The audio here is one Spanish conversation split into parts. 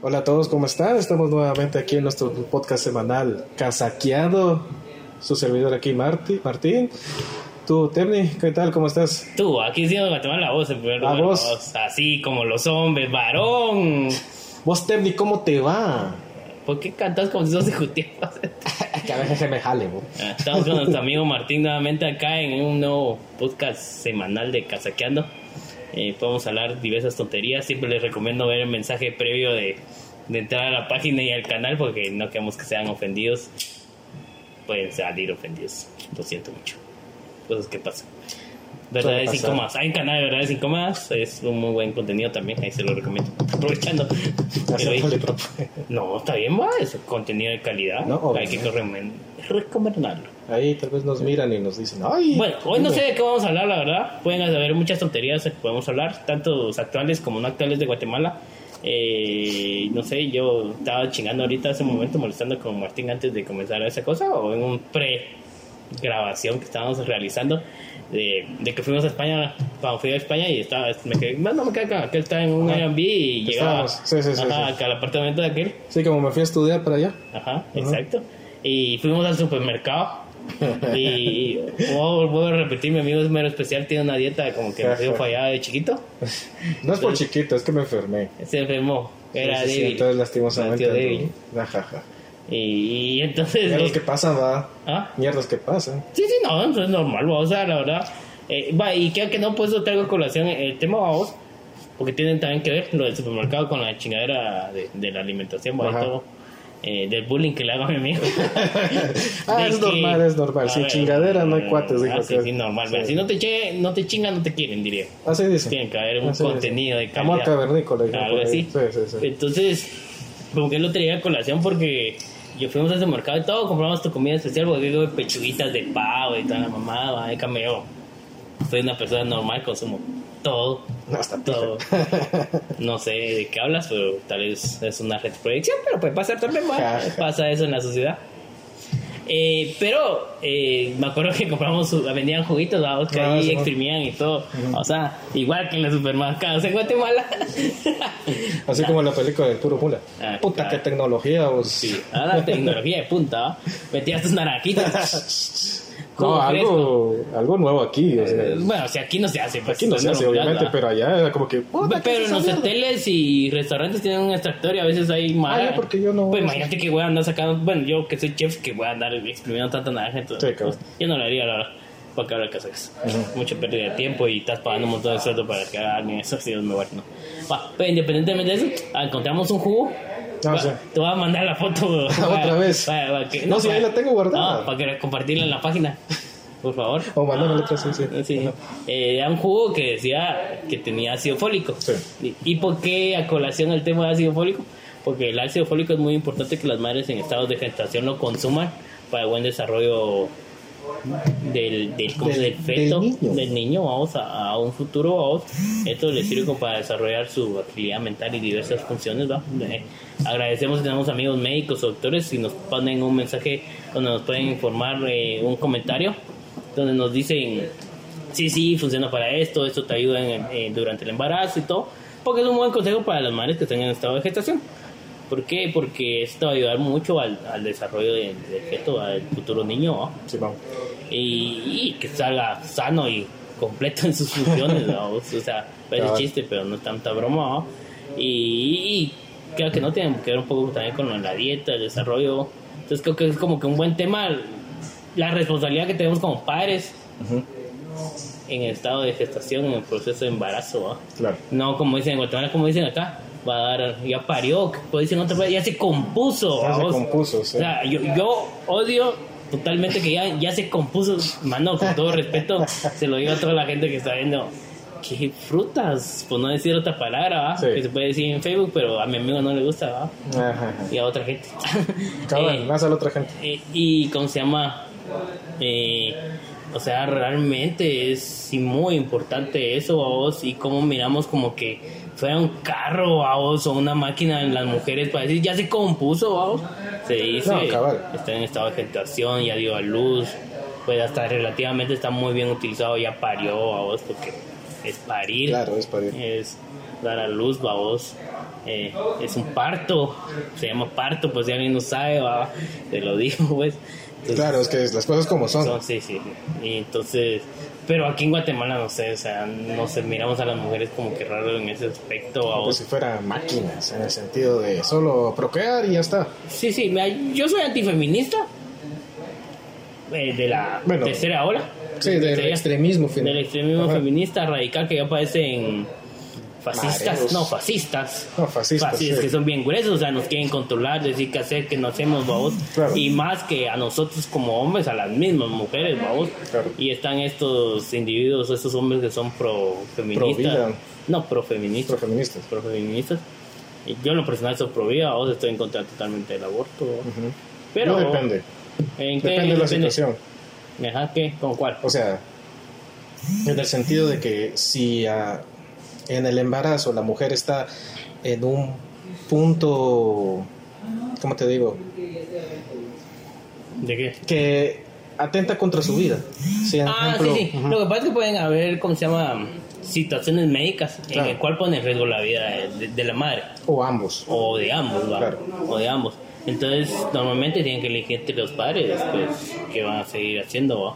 Hola a todos, ¿cómo están? Estamos nuevamente aquí en nuestro podcast semanal Casaqueado. Su servidor aquí, Marti, Martín. Tú, Terni, ¿qué tal? ¿Cómo estás? Tú, aquí sí nos va la voz en primer La lugar, voz. vos, Así como los hombres, varón. Vos, Terni, ¿cómo te va? ¿Por qué cantas como si sos ejecutivo? Que a veces se me jale. Ah, Estamos con nuestro amigo Martín nuevamente acá en un nuevo podcast semanal de Casaqueando. Eh, podemos hablar diversas tonterías. Siempre les recomiendo ver el mensaje previo de entrar a la página y al canal porque no queremos que sean ofendidos. Pueden salir ofendidos. Lo siento mucho. Cosas que pasan. Verdades pasar. incómodas. Hay un canal de verdades incómodas. Es un muy buen contenido también. Ahí se lo recomiendo. Aprovechando. No, está bien, va. Es contenido de calidad. No, Hay que recomendarlo. Ahí tal vez nos miran y nos dicen, ay. Bueno, hoy no sé de qué vamos a hablar, la verdad. Pueden haber muchas tonterías que podemos hablar, tanto actuales como no actuales de Guatemala. Eh, no sé, yo estaba chingando ahorita hace un momento, molestando con Martín antes de comenzar esa cosa, o en un pre-grabación que estábamos realizando, de, de que fuimos a España, cuando fui a España y estaba, me quedé, no, no me quedé acá, aquel estaba en un Ajá. Airbnb y llegaba sí, sí, ajá, al apartamento de aquel. Sí, como me fui a estudiar para allá. Ajá, exacto. Y fuimos al supermercado. y vuelvo vuelvo a repetir, mi amigo es mero especial, tiene una dieta como que me dio fallada de chiquito. No es por chiquito, es que me enfermé. Se enfermó, era débil. entonces lastimosamente. Débil. ando- Ajaja. Y, entonces... Mierdas eh, que pasan, va. ¿ah? Mierdas que pasan. Sí, sí, no, eso es normal, va, o sea, la verdad. Eh, va, y creo que no, pues yo traigo colación el tema, vamos, porque tienen también que ver lo del supermercado con la chingadera de, de la alimentación, va, y todo. eh, del bullying que le hago a mi amigo. Ah, es que- normal, es normal. Sin ver, chingadera no hay cuates, dijo Ah, sí, sí, normal. Sí. Si no te, che, no te chingan, no te quieren, diría. Así dice. Tiene que haber un Así contenido dice. de Amor calidad. cavernícola. dijo Algo así. Sí, sí, sí. Entonces, como que lo traía a colación porque yo fuimos a ese mercado y todo, compramos tu comida especial porque digo pechuguitas de pavo y toda la mamada, va, de cameo. Soy una persona normal, consumo todo, No, hasta todo. No sé de qué hablas, pero tal vez es una retroproyección, pero puede pasar también, va. pasa eso en la sociedad. Eh, pero eh, me acuerdo que compramos, vendían juguitos, vamos, que Ah, ahí sí, exprimían y todo. O sea, igual que en los supermercados en Guatemala. Así como en la película del puro mula. Ah, Puta, claro. qué tecnología. Vos. Sí, ahora la tecnología de punta. Metías tus naranjitas. No, algo, algo nuevo aquí. o sea, Eh, Bueno, si aquí no se hace. pues, aquí no se hace, obviamente, pero allá era como que. puta, ¿qué Pero en los mierda? hoteles y restaurantes tienen un extractor y a veces hay más. Ah, porque yo no- Pues imagínate que voy a andar sacando. Bueno, yo que soy chef, que voy a andar exprimiendo tanta naranja. Entonces, Sí, cabrón. yo no lo haría, la verdad. Porque ahora que haces mucha pérdida de tiempo y estás pagando un montón de sueldo para que hagan eso, sí, es mejor, ¿no? Va, pero independientemente de eso, ah, encontramos un jugo. Ah, sí. Te voy a mandar la foto. Otra vez. Va, que- No, si ahí para- la tengo guardada. No, para que compartirla en la página. Por favor. O mandame la otra, sí, sí. Sí. Eh, era un jugo que decía que tenía ácido fólico. Sí. ¿Y, y por qué a colación el tema de ácido fólico? Porque el ácido fólico es muy importante que las madres en estados de gestación lo consuman para el buen desarrollo del, del, ¿cómo se Del- dice? feto, del niño. del niño, vamos a, a un futuro, vamos. Esto le sirve como para desarrollar su actividad mental y diversas funciones, ¿va? Eh, agradecemos que tenemos amigos médicos doctores si nos ponen un mensaje donde nos pueden informar eh, un comentario donde nos dicen sí, sí, funciona para esto, esto te ayuda en- en- durante el embarazo y todo, porque es un buen consejo para las madres que están en estado de gestación. ¿Por qué? Porque esto va a ayudar mucho al, al desarrollo del, feto, al futuro niño, ¿no? Sí, vamos. y, y que salga sano y completo en sus funciones, ¿no? O sea, parece chiste, pero no es tanta broma, ¿no? Y, y creo que no tiene que ver un poco también con la dieta, el desarrollo. Entonces creo que es como que un buen tema la responsabilidad que tenemos como padres en el estado de gestación, en el proceso de embarazo, ¿no? Claro. No como dicen en Guatemala, como dicen acá, va a dar, ya parió, dicen en otro país, ya se compuso. Ya se compuso, sí. O sea, yo, yo odio totalmente que ya, ya se compuso, mano, con todo respeto, se lo digo a toda la gente que está viendo. ¿Qué frutas? Por no decir otra palabra, ¿va? Sí. Que se puede decir en Facebook, pero a mi amigo no le gusta, ¿va? Ajá, ajá. Y a otra gente. Cabal, Eh, más a la otra gente. eh, y cómo se llama Eh, o sea realmente es muy importante eso a vos y cómo miramos como que fuera un carro a vos o una máquina en las mujeres para decir ya se compuso a vos se dice No, está en estado de gestación ya dio a luz pues hasta relativamente está muy bien utilizado, ya parió a vos, porque es parir. Claro, es parir. Es dar a luz, a vos. Eh, es un parto, se llama parto, pues si alguien no sabe, va, te lo digo, pues. Entonces, Claro, es que las cosas como son. son- sí, sí. Y entonces, pero aquí en Guatemala no sé, o sea, no sé, miramos a las mujeres como que raro en ese aspecto. ¿va Como si fueran máquinas, en el sentido de solo procrear y ya está. Sí, sí, yo soy antifeminista. eh, de la Bueno, tercera ola. Sí, del extremismo final. Del extremismo Ajá. feminista radical que ya parecen fascistas, Mareos. no, fascistas. No, fascistas, sí. que son bien gruesos, o sea, nos quieren controlar, decir qué hacer, que no hacemos, vamos. Claro. Y más que a nosotros como hombres, a las mismas mujeres, vamos. Claro. Y están estos individuos, estos hombres que son pro feministas. vida. No, pro feministas. Profeministas. Pro feministas. Y yo en lo personal soy pro vida, vos estoy en contra totalmente del aborto. Pero no depende. ¿En qué Depende de la depende? situación. Ajá, ¿qué? ¿Con cuál? O sea, en el sentido de que si ah, en el embarazo la mujer está en un punto, ¿cómo te digo? ¿De qué? Que atenta contra su vida. Ah, ejemplo, sí, sí. Lo que pasa es que pueden haber, ¿cómo se llama? Situaciones médicas Claro. en el cual pone en riesgo la vida de, de la madre. O ambos. O de ambos, ¿va? Claro. O de ambos. Entonces, normalmente tienen que elegir entre los padres, pues, que van a seguir haciendo, ¿va?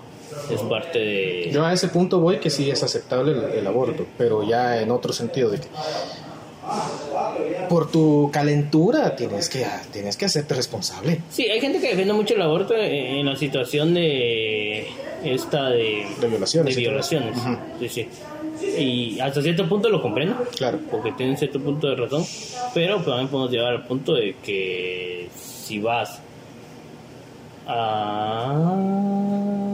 Es parte de... Yo a ese punto voy que sí es aceptable el, el aborto, pero ya en otro sentido de que por tu calentura tienes que tienes que hacerte responsable Sí, hay gente que defiende mucho el aborto en en la situación de... Esta de... de violaciones. de violaciones. Sí, sí. Y hasta cierto punto lo comprendo. Claro. porque tienen cierto punto de razón, pero también podemos llegar al punto de que si vas a...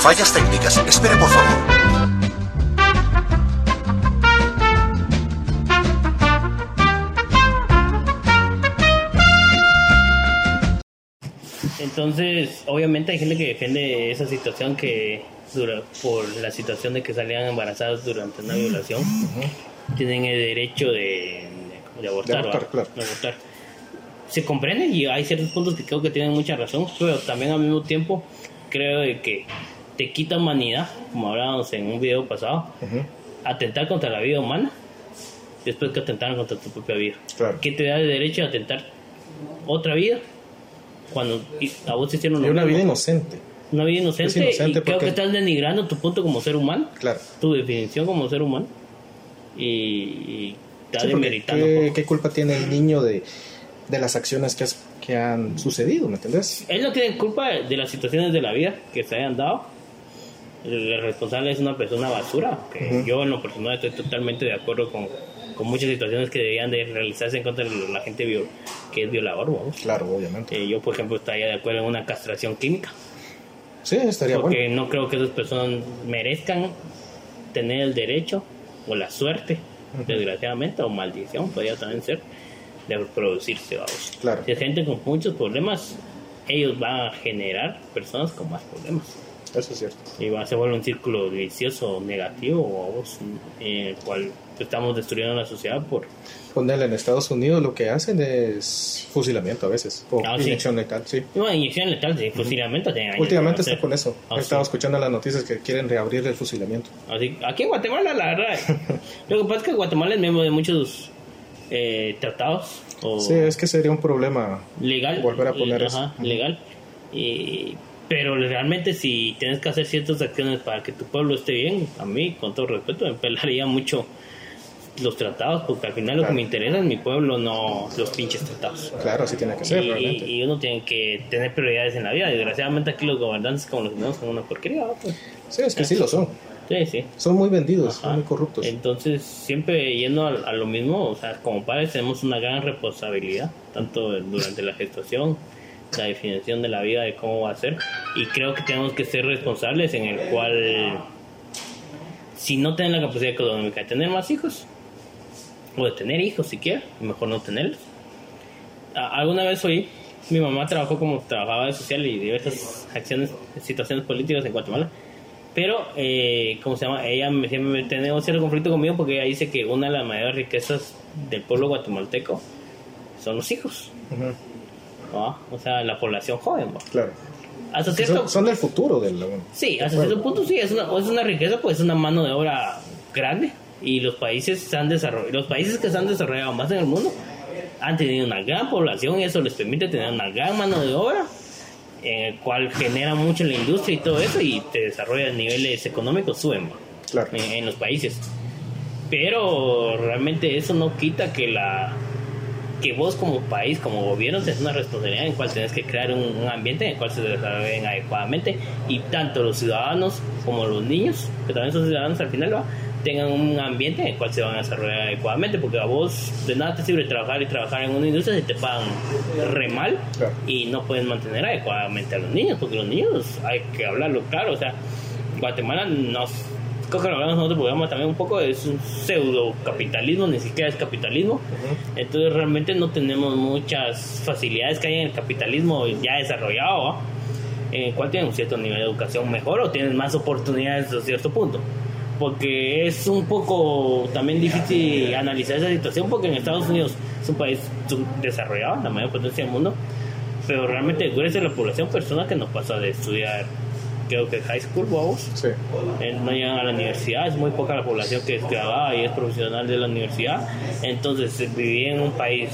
Fallas técnicas. Espere, por favor. Entonces, obviamente hay gente que defiende esa situación que dura por la situación de que salían embarazadas durante una violación, tienen el derecho de, abortar, De abortar, ¿va? claro. De abortar. Se comprende y hay ciertos puntos que creo que tienen mucha razón, pero también al mismo tiempo creo de que te quita humanidad, como hablábamos en un video pasado, Ujú, atentar contra la vida humana después que atentaron contra tu propia vida. Claro. ¿Qué te da el derecho a atentar otra vida cuando a vos te hicieron una vida inocente Una vida inocente, inocente y creo porque- que estás denigrando tu punto como ser humano, claro tu definición como ser humano y, y estás Sí, demeritando. ¿qué, qué culpa tiene el niño de, de las acciones que, has- que han sucedido ¿me entendés? Él no tiene culpa de las situaciones de la vida que se hayan dado. El responsable es una persona basura. Que. Yo, en lo personal, estoy totalmente de acuerdo con, con muchas situaciones que debían de realizarse en contra de la gente viol- que es violador. Vamos. claro obviamente Eh, yo, por ejemplo, estaría de acuerdo en una castración química. sí estaría porque bueno no creo que esas personas merezcan tener el derecho o la suerte, desgraciadamente, o maldición, podría también ser, de reproducirse. Vamos. Claro. Si es gente con muchos problemas, ellos van a generar personas con más problemas. eso es cierto Y va, se vuelve un círculo vicioso negativo, vamos, en el cual estamos destruyendo la sociedad por... ponerle en Estados Unidos lo que hacen es fusilamiento a veces o Ah, sí. inyección letal sí bueno, inyección letal, sí, fusilamiento tienen años Últimamente está con eso. Ah, He estado sí. escuchando las noticias que quieren reabrir el fusilamiento. Así, aquí en Guatemala, la verdad, lo que pasa es que Guatemala es miembro de muchos eh, tratados o Sí, es que sería un problema. legal, volver a poner eso. ajá, legal. Y- pero realmente si tienes que hacer ciertas acciones para que tu pueblo esté bien, a mí, con todo respeto, me pelaría mucho los tratados, porque al final lo que me interesa es mi pueblo, no los pinches tratados. Claro, así tiene que ser, Y, realmente. y uno tiene que tener prioridades en la vida. Desgraciadamente aquí los gobernantes como los tenemos son una porquería. Pues, Sí, es que sí lo son. Sí, sí. Son muy vendidos, Ajá. son muy corruptos. Entonces, siempre yendo a, a lo mismo, o sea, como padres tenemos una gran responsabilidad, tanto durante la gestación, la definición de la vida, de cómo va a ser, y creo que tenemos que ser responsables en el cual, si no tienen la capacidad económica de tener más hijos, o de tener hijos siquiera, mejor no tenerlos. Alguna vez oí, mi mamá trabajó como trabajadora social y diversas acciones, situaciones políticas en Guatemala. Pero, eh, ¿cómo se llama? Ella me, siempre tiene un cierto conflicto conmigo porque ella dice que una de las mayores riquezas del pueblo guatemalteco son los hijos, ¿va? O sea, la población joven, ¿va? Claro. hasta cierto son, son el futuro del Sí, hasta cierto punto sí, es una, es una riqueza, pues es una mano de obra grande. Y los países, se han desarrollado, los países que se han desarrollado más en el mundo han tenido una gran población y eso les permite tener una gran mano de obra, en el cual genera mucho la industria y todo eso y te desarrollan niveles económicos, suben en, en los países. Pero realmente eso no quita que la que vos como país, como gobierno, tenés una responsabilidad en cual tenés que crear un, un ambiente en el cual se desarrollen adecuadamente y tanto los ciudadanos como los niños, que también son ciudadanos al final, ¿va? Tengan un ambiente en el cual se van a desarrollar adecuadamente, porque a vos de nada te sirve trabajar y trabajar en una industria si te pagan re mal Claro. y no pueden mantener adecuadamente a los niños, porque los niños hay que hablarlo claro, o sea, Guatemala nos creo que lo hablamos en otro programa también un poco, es un pseudo capitalismo, ni siquiera es capitalismo. Entonces realmente no tenemos muchas facilidades que hay en el capitalismo ya desarrollado, ¿va? en el cual tienen un cierto nivel de educación mejor o tienen más oportunidades a cierto punto. Porque es un poco también difícil analizar esa situación porque en Estados Unidos es un país desarrollado, la mayor potencia del mundo, pero realmente gruesa de la población persona que no pasa de estudiar creo que high school, vamos, Sí. no llegan a la universidad, es muy poca la población que es graduada y es profesional de la universidad, entonces eh, vivir en un país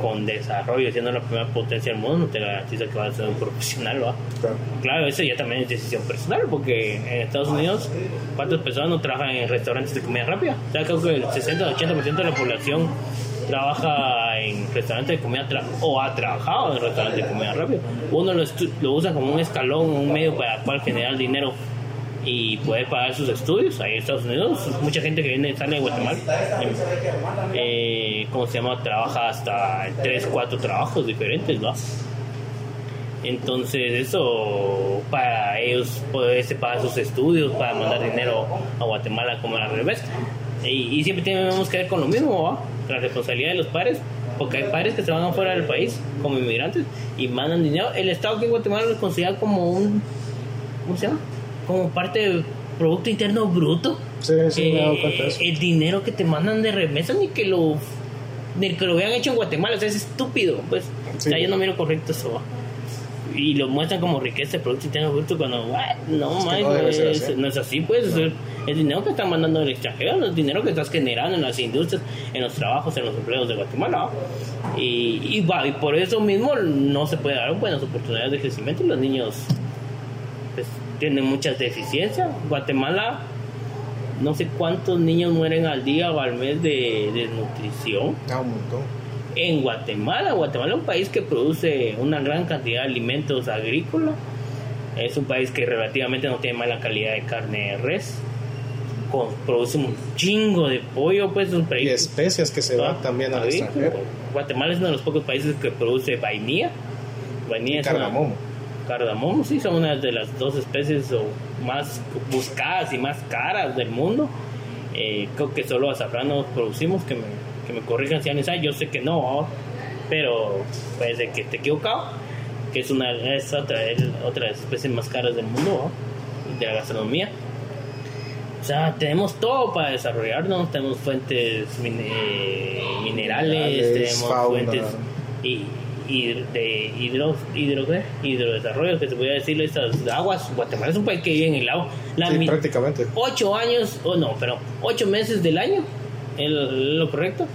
con desarrollo, siendo la primera potencia del mundo, no te garantiza que vas a ser un profesional, ¿va? Claro. Claro, eso ya también es decisión personal, porque en Estados Unidos, ¿cuántas personas no trabajan en restaurantes de comida rápida? O sea, creo que el 60-80% de la población trabaja en restaurantes de comida o ha trabajado en restaurantes de comida rápida. Uno lo, lo usa como un escalón, un medio para cual generar dinero y poder pagar sus estudios. Ahí en Estados Unidos, mucha gente que viene sale de Guatemala, eh, ¿cómo se llama? Trabaja hasta 3, 4 trabajos diferentes, ¿no? Entonces eso para ellos poderse pagar sus estudios, para mandar dinero a Guatemala como al revés. Y, y siempre tenemos que ver con lo mismo, ¿va? la responsabilidad de los padres, porque hay padres que se van afuera del país como inmigrantes y mandan dinero. El Estado aquí en Guatemala lo considera como un, ¿cómo se llama? Como parte del Producto Interno Bruto. Sí, sí, me he dado Eh, cuenta de eso. el dinero que te mandan de remesa ni que lo ni que lo hubieran hecho en Guatemala, o sea, es estúpido, pues. O sea, Sí. yo no miro correcto eso. ¿va? Y lo muestran como riqueza de Producto Interno Bruto cuando, "What? no, Es man, no es- así. no es así, pues. es el, el dinero que están mandando del extranjero, es dinero que estás generando en las industrias, en los trabajos, en los empleos de Guatemala. Y, y, va, y por eso mismo no se puede dar buenas oportunidades de crecimiento y los niños pues, tienen muchas deficiencias. Guatemala, no sé cuántos niños mueren al día o al mes de desnutrición. Ah, un montón. En Guatemala, Guatemala es un país que produce una gran cantidad de alimentos agrícolas. Es un país que relativamente no tiene mala calidad de carne de res. Con- produce un chingo de pollo, pues es un Y especias que se van Ah, también al extranjero. Guatemala es uno de los pocos países que produce vainilla. Vainilla Y es una- cardamomo. cardamomo, sí, son una de las dos especies o más buscadas y más caras del mundo. Eh, creo que solo azafrán producimos, que me, que me corrijan si alguien sabe, yo sé que no, pero puede ser que esté equivocado, que es una es otra, es otra de las especies más caras del mundo, ¿no? de la gastronomía. O sea, tenemos todo para desarrollarnos, tenemos fuentes mine- minerales, Minerales, tenemos fauna. fuentes y, y de hidro, hidro, hidrodesarrollo, que se podría decirle estas aguas. Guatemala es un país que vive en el lago. La Sí, mi- prácticamente. ocho años, o no, pero ocho meses del año, es lo, correcto.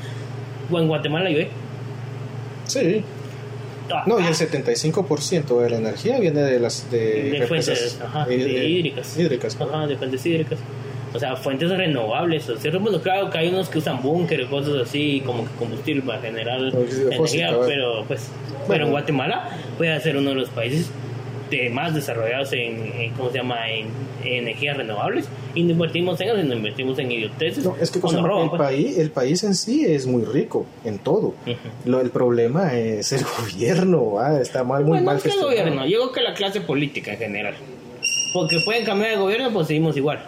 O en Guatemala llueve. Sí. Ah, No, y el ah, 75% de la energía viene de las de, de fuentes ajá, eh, de de- hídricas. hídricas. Ajá, de fuentes hídricas. O sea, fuentes renovables. O cierto punto, claro que hay unos que usan búnker cosas así, como que combustible para generar energía, pero pues, Bueno. pero en Guatemala puede ser uno de los países de más desarrollados en, en, ¿cómo se llama?, en, en energías renovables. Y no invertimos en eso, sino invertimos en idioteces. No, es que cosa, roban, el, pues. país, el país en sí es muy rico en todo. Lo, el problema es el gobierno, ¿va? está mal, muy Bueno, mal es que el gestionado. gobierno, yo creo que la clase política en general. Porque pueden cambiar de gobierno, pues seguimos igual.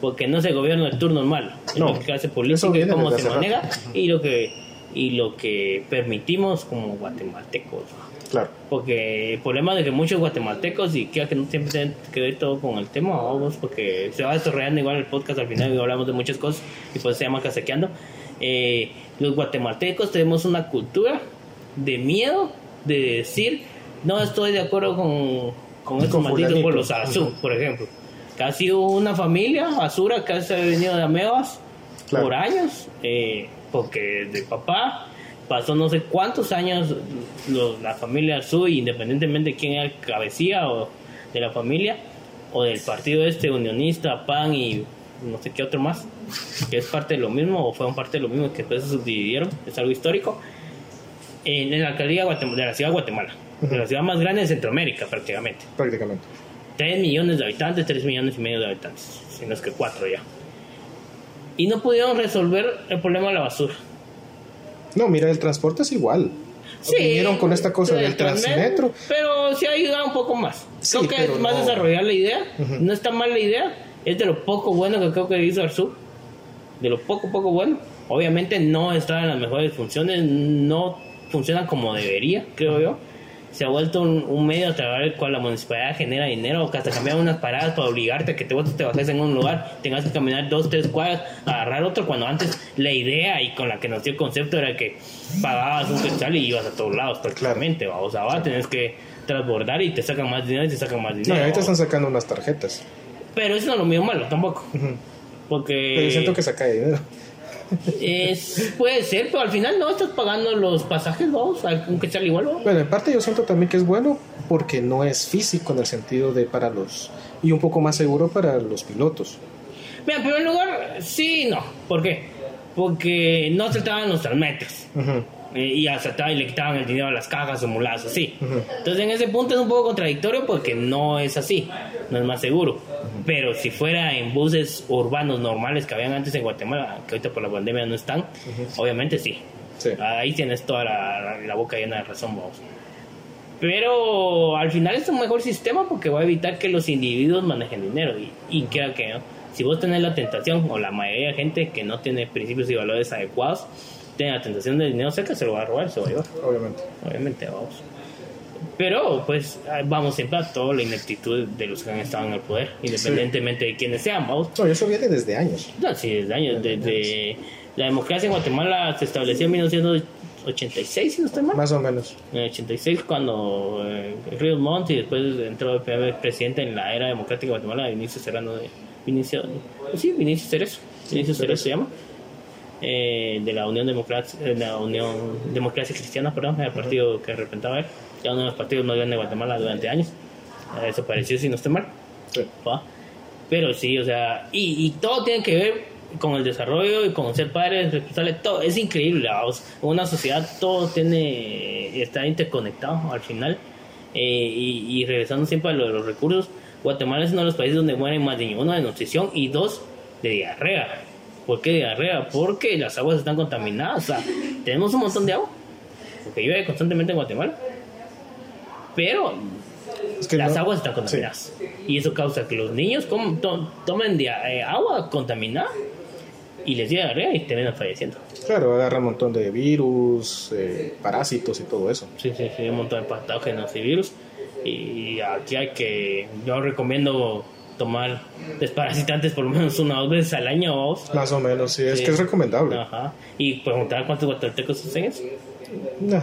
Porque no es el gobierno de turno normal. No, que clase política, viene cómo se maneja y lo que y lo que permitimos como guatemaltecos. Claro. Porque el problema de que muchos guatemaltecos y que, no siempre tienen que ver todo con el tema, vamos, porque se va desarrollando igual el podcast al final y hablamos de muchas cosas y pues se llama casequeando. Eh, los guatemaltecos tenemos una cultura de miedo de decir no estoy de acuerdo con, con estos malditos pueblos Azul, por ejemplo. Que ha sido una familia basura que ha venido de amebas Claro. por años, eh, porque de papá pasó no sé cuántos años lo- la familia Azul, independientemente de quién era el cabecilla o de la familia, o del partido este unionista, PAN y no sé qué otro más, que es parte de lo mismo, o fueron parte de lo mismo que después se subdividieron, es algo histórico, en, en la alcaldía de, de la ciudad de Guatemala, de la ciudad más grande de Centroamérica prácticamente. Prácticamente. 3 millones de habitantes, 3 millones y medio de habitantes, si no es que 4 ya. Y no pudieron resolver el problema de la basura. No, mira, el transporte es igual. Vinieron con esta cosa del transmetro. Pero sí ha ayudado un poco más. Sí, creo que es más no. desarrollar la idea. No está mal la idea. Es de lo poco bueno que creo que hizo Arzú. De lo poco, poco bueno. Obviamente no está en las mejores funciones. No funciona como debería, creo yo. Se ha vuelto un, un medio a través del cual la municipalidad genera dinero, que hasta cambiar unas paradas para obligarte a que te, vos te bajes en un lugar, tengas que caminar dos, tres cuadras, agarrar otro, cuando antes la idea y con la que dio el concepto era que pagabas un quetzal y ibas a todos lados prácticamente, ¿va? o sea, va, tenés que transbordar y te sacan más dinero y te sacan más No, dinero. y ahorita están sacando unas tarjetas. Pero eso no es lo mío malo tampoco. Porque Pero yo siento que saca dinero. Es, puede ser, pero al final no estás pagando los pasajes, vamos, un quetzal igual, ¿va? Bueno, en parte yo siento también que es bueno porque no es físico en el sentido de para los... y un poco más seguro para los pilotos. Mira, en primer lugar, sí y no. ¿Por qué? Porque no aceptaban los transmetros. Ujú. Eh, y aceptaban y le quitaban el dinero a las cajas o muladas así. Entonces en ese punto es un poco contradictorio porque no es así, no es más seguro. Pero si fuera en buses urbanos normales que habían antes en Guatemala, que ahorita por la pandemia no están, obviamente sí. Sí. Ahí tienes toda la, la boca llena de razón, vamos. Pero al final es un mejor sistema porque va a evitar que los individuos manejen dinero. Y, y queda que ¿no? si vos tenés la tentación, o la mayoría de gente que no tiene principios y valores adecuados, tiene la tentación del dinero cerca, se lo va a robar, se lo va a llevar. Obviamente. Obviamente, vamos. Pero, pues, vamos siempre a toda la ineptitud de los que han estado en el poder, independientemente de quiénes sean, vamos. No, eso viene desde años. No, sí, desde años. Desde la democracia en Guatemala se estableció en 1986, si no estoy mal. Más o menos. En el 86 cuando eh, Ríos Montt y después entró el primer presidente en la era democrática de Guatemala, Vinicio Serrano de Vinicio, sí, Vinicio Cerezo, Vinicio Cerezo se llama, eh, de la Unión Democracia, de la Unión Democracia Cristiana, perdón, el partido que representaba él, ya uno de los partidos más grandes de Guatemala durante años, Eh, desapareció si no estoy mal. Sí. Pero sí, o sea, y, y todo tiene que ver con el desarrollo y con ser padres responsables, todo, es increíble, una sociedad todo tiene, está interconectado al final, Eh, y, y regresando siempre a lo de los recursos, Guatemala es uno de los países donde mueren más niños, uno de nutrición y dos de diarrea. ¿Por qué diarrea? Porque las aguas están contaminadas, o sea, tenemos un montón de agua, porque llueve constantemente en Guatemala, pero Es que las no- aguas están Sí. contaminadas. Y eso causa que los niños to- tomen eh, agua contaminada y les llega diarrea y terminan falleciendo. Claro, agarra un montón de virus, eh, parásitos y todo eso. Sí, sí, sí, un montón de patógenos y virus. Y aquí hay que. Yo recomiendo tomar desparasitantes por lo menos una o dos veces al año. Más o menos, sí, es Sí. que es recomendable. Ajá. Y preguntar cuántos guatemaltecos hacen eso. Nah,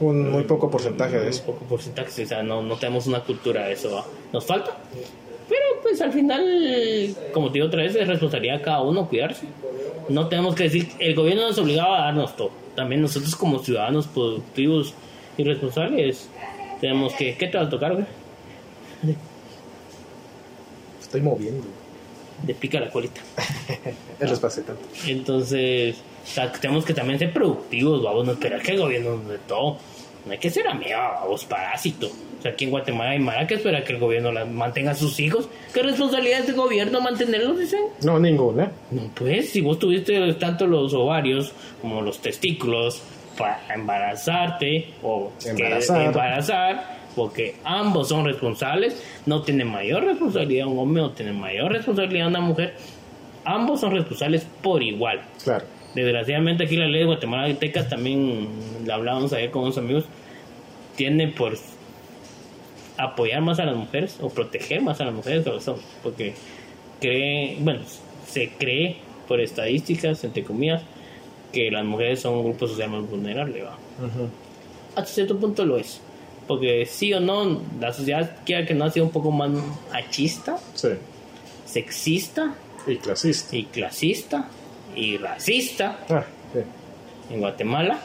un muy poco porcentaje de eso. Un poco porcentaje, o sea, no, no tenemos una cultura de eso. ¿va? Nos falta. Pero pues al final, como te digo otra vez, es responsabilidad de cada uno cuidarse. No tenemos que decir, el gobierno nos obligaba a darnos todo. También nosotros como ciudadanos productivos y responsables tenemos que... ¿Qué te va a tocar, güey? Estoy moviendo. De pica la colita. El tanto. Entonces, o sea, tenemos que también ser productivos, vamos, no esperar que el gobierno nos dé todo. No hay que ser amigo, vamos, parásito. O sea, aquí en Guatemala hay mara que espera que el gobierno la- mantenga a sus hijos. ¿Qué responsabilidad es del gobierno mantenerlos, dicen? No, ninguna. No, pues, si vos tuviste tanto los ovarios como los testículos para embarazarte o que- Embarazar. Porque ambos son responsables, no tiene mayor responsabilidad un hombre, no tiene mayor responsabilidad una mujer, ambos son responsables por igual. Claro. Desgraciadamente aquí la ley de Guatemala Tecas también la hablábamos ayer con unos amigos, tiene por apoyar más a las mujeres o proteger más a las mujeres que a los hombres, porque cree, bueno, se cree por estadísticas, entre comillas, que las mujeres son un grupo social más vulnerable, ¿va? Ujú. Hasta cierto punto lo es, Porque sí o no, la sociedad quiere que no sea un poco más machista, Sí. sexista Y clasista. y clasista y racista Ah, sí. en Guatemala.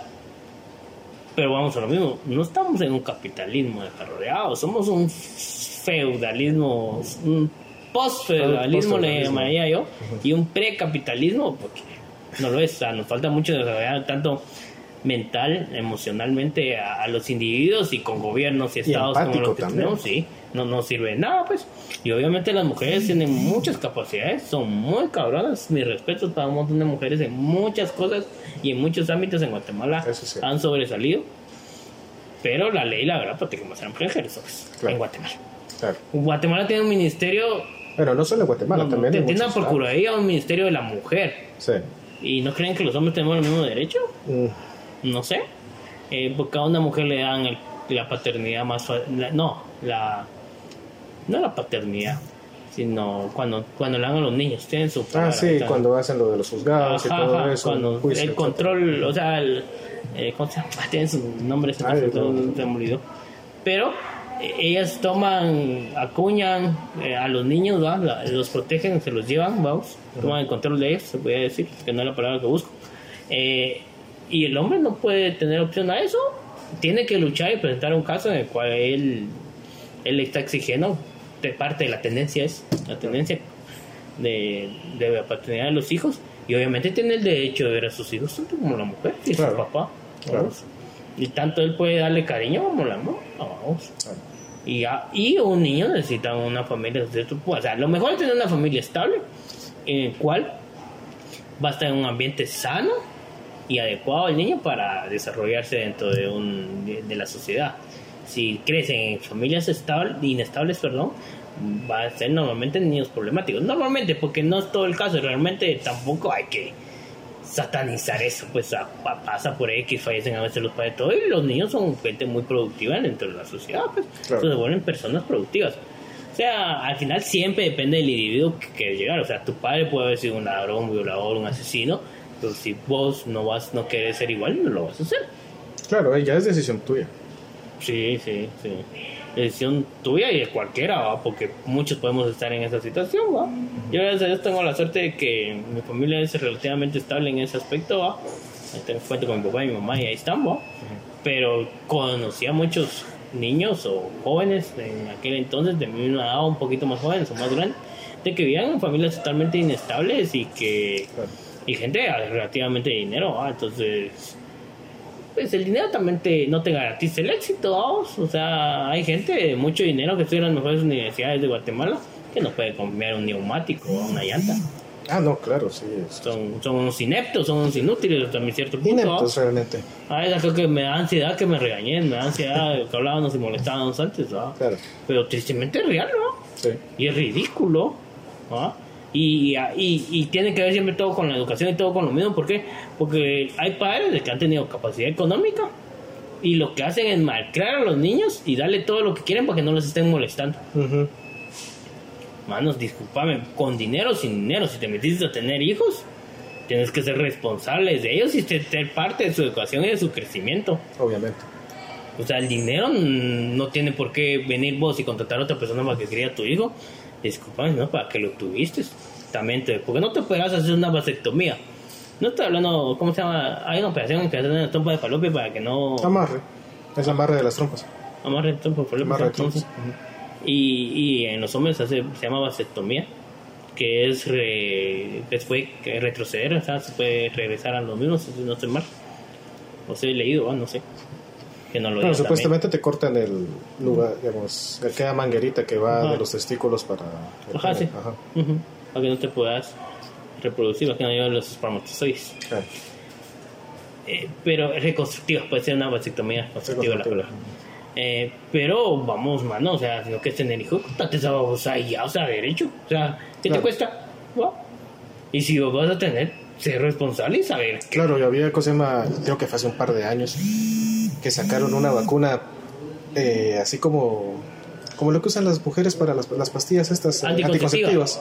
Pero vamos a lo mismo, no estamos en un capitalismo desarrollado, somos un feudalismo, un post-feudalismo le llamaría yo, y un precapitalismo, porque no lo es, o sea, nos falta mucho desarrollar tanto mental, emocionalmente a, a los individuos y con gobiernos y estados como los que tenemos, sí, no nos sirve de nada, pues. Y obviamente las mujeres tienen muchas capacidades, son muy cabronas. Mis respetos para un montón de mujeres en muchas cosas y en muchos ámbitos en Guatemala sí. han sobresalido. Pero la ley, la verdad, protege más a las mujeres Claro. en Guatemala. Claro. Guatemala tiene un ministerio, Pero no solo en Guatemala, no, no, también en tiene una procuraduría, un ministerio de la mujer. Sí. ¿Y no creen que los hombres tenemos el mismo derecho? Mm, no sé, eh, porque a una mujer le dan el- la paternidad más la- no, la no la paternidad, sino cuando cuando le dan a los niños, tienen su Ah, sí, cuando hacen lo de los juzgados y todo ajá, eso. cuando juicio, el control, o sea, el, eh, ¿cómo se llama? Tienen su nombre, se me. Pero eh, ellas toman, acuñan eh, a los niños, ¿va? La- los protegen, se los llevan, vamos, toman el control de ellos, se puede decir, que no es la palabra que busco. Eh, y el hombre no puede tener opción a eso, tiene que luchar y presentar un caso en el cual él, él está exigiendo, de parte de la tendencia es, la tendencia de, de la paternidad de los hijos, y obviamente tiene el derecho de ver a sus hijos tanto como la mujer y Claro. su papá. Claro. Y tanto él puede darle cariño como la mamá. Vamos. Claro. Y, a- y un niño necesita una familia. de tu- O sea, lo mejor es tener una familia estable, en el cual va a estar en un ambiente sano y adecuado al niño para desarrollarse dentro de, un, de, de la sociedad. Si crecen en familias estable, inestables, perdón, va a ser normalmente niños problemáticos. Normalmente, porque no es todo el caso, realmente tampoco hay que satanizar eso, pues a- pasa por que fallecen a veces los padres todo y los niños son gente muy productiva dentro de la sociedad, pues Claro. se vuelven personas productivas. O sea, al final siempre depende del individuo que quiere llegar. O sea, tu padre puede haber sido un ladrón, un violador, un asesino, pero si vos no vas, no querés ser igual, no lo vas a hacer. Claro, ya es decisión tuya. Sí, sí, sí. Decisión tuya y de cualquiera, ¿va? porque muchos podemos estar en esa situación. ¿va? Yo gracias a Dios tengo la suerte de que mi familia es relativamente estable en ese aspecto. ¿va? Ahí tengo cuento con mi papá y mi mamá y ahí están. ¿va? Pero conocí a muchos niños o jóvenes en aquel entonces, de mi misma edad, un poquito más jóvenes o más grandes, de que vivían en familias totalmente inestables y que Claro. Y gente relativamente dinero, ¿va? entonces pues el dinero también te, no te garantiza el éxito, vamos. o sea, hay gente de mucho dinero que estudia en las mejores universidades de Guatemala que no puede cambiar un neumático o una llanta. Ah, no, claro, sí. es- Son, son unos ineptos, son unos inútiles mi cierto punto. Ineptos realmente. ¿va? A veces creo que me da ansiedad que me regañen, me da ansiedad que hablábamos y molestábamos antes, ¿va? Claro. pero tristemente es real, ¿no? Sí. y es ridículo. ¿ah? Y, y, y tiene que ver siempre todo con la educación y todo con lo mismo. ¿Por qué? Porque hay padres que han tenido capacidad económica y lo que hacen es malcriar a los niños y darle todo lo que quieren para que no los estén molestando. Ujú. Manos, discúlpame, con dinero o sin dinero, si te metiste a tener hijos, tienes que ser responsables de ellos y ser parte de su educación y de su crecimiento. Obviamente. O sea, el dinero no tiene por qué venir vos y contratar a otra persona para que cría a tu hijo. Disculpame, ¿no? Para que lo tuviste. También te, porque no te puedas hacer una vasectomía. No estoy hablando, ¿cómo se llama? Hay una operación que hacen en la trompa de falopio para que no... Amarre. Es amarre de las trompas. Amarre trompa de falopio. Amarre de trompas. Y, y en los hombres se, hace, se llama vasectomía, que es re, después que retroceder, o sea, se puede regresar a los mismos, si no estoy mal. O sea, he leído, ah, no sé. Que no lo Bueno, supuestamente te cortan el lugar, digamos, aquella manguerita que va Ajá. de los testículos para... Ajá, sí. Ajá. Ujú. Para que no te puedas reproducir, para que no lleven los espermatozoides. Claro. Eh, pero reconstructiva, puede ser una vasectomía reconstructiva la palabra. Eh, pero vamos, mano, o sea, si no quieres tener hijos, date esa babosa y ya, o sea, derecho. O sea, ¿qué Claro. te cuesta? Y si vos vas a tener, ser responsable y saber. Claro, y había cosa creo que fue hace un par de años, que sacaron una vacuna eh, así como, como lo que usan las mujeres para las, las pastillas estas Anticonceptivas.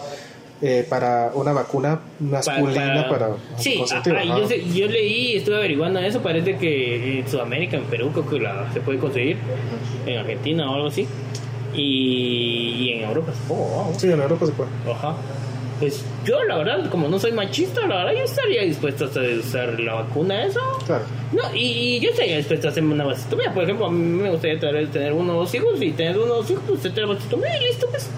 eh, para una vacuna masculina para, sí, ajá, y ajá. yo, sé- yo leí, estuve averiguando eso, parece que en Sudamérica, en Perú, creo que la, se puede conseguir, en Argentina o algo así, y, y en Europa supongo. Sí, en Europa se puede. Ajá. Pues yo, la verdad, como no soy machista, la verdad, yo estaría dispuesto a usar la vacuna, eso. Claro. No, y, y yo estaría dispuesto a hacerme una vasectomía. Por ejemplo, a mí me gustaría tener, tener uno o dos hijos y tener uno o dos hijos, pues te vasectomía y listo, pues.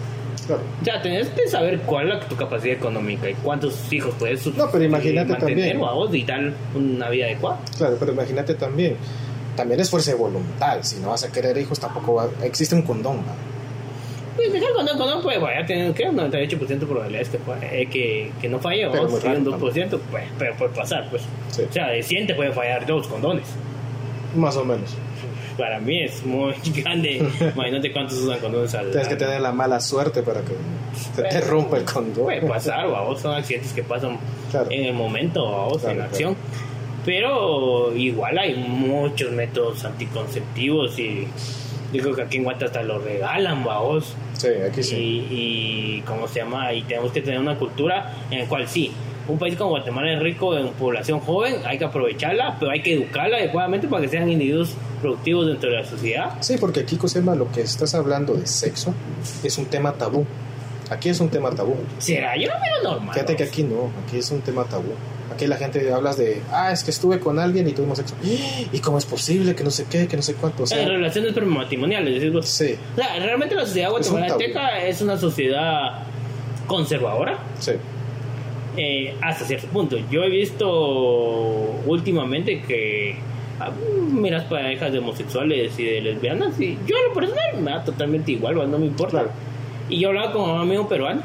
Claro. Sea, tenés que saber cuál es tu capacidad económica y cuántos hijos puedes No, pero imagínate eh, también. o a vos y dar una vida adecuada. Claro, pero imagínate también. También es fuerza de voluntad. Si no vas a querer hijos, tampoco va... existe un condón. ¿va? Pues dejar con no pues vaya a tener que un 98% de probabilidades que, eh, que, que no falle, o si un raro 2%, pues, pero puede pasar, pues. Sí. O sea, de 100 te pueden fallar dos condones. Más o menos. Para mí es muy grande. Imagínate cuántos usan condones al Tienes que tener la mala suerte para que se te rompa el condón. Puede pasar, vamos, son accidentes que pasan Claro. en el momento, vamos, Claro, en acción. Pero igual hay muchos métodos anticonceptivos y digo que aquí en Guatemala hasta los regalan, vamos. Sí, aquí sí. Y, y, ¿cómo se llama? Y tenemos que tener una cultura en la cual sí, un país como Guatemala es rico en población joven, hay que aprovecharla, pero hay que educarla adecuadamente para que sean individuos productivos dentro de la sociedad. Sí, porque aquí, Cosema, lo que estás hablando de sexo es un tema tabú. Aquí es un tema tabú. ¿Será? Yo no veo normal. Fíjate que aquí no, aquí es un tema tabú. Aquí la gente hablas de, ah, es que estuve con alguien y tuvimos sexo. ¿Y cómo es posible? Que no sé qué, que no sé cuánto. O sea, relaciones prematrimoniales, decís vos. sí, O sea, realmente la sociedad guatemalteca es una sociedad conservadora sí. eh, hasta cierto punto. Yo he visto últimamente que ah, miras parejas de homosexuales y de lesbianas y yo en lo personal me da totalmente igual, no me importa. Claro. Y yo hablaba con un amigo peruano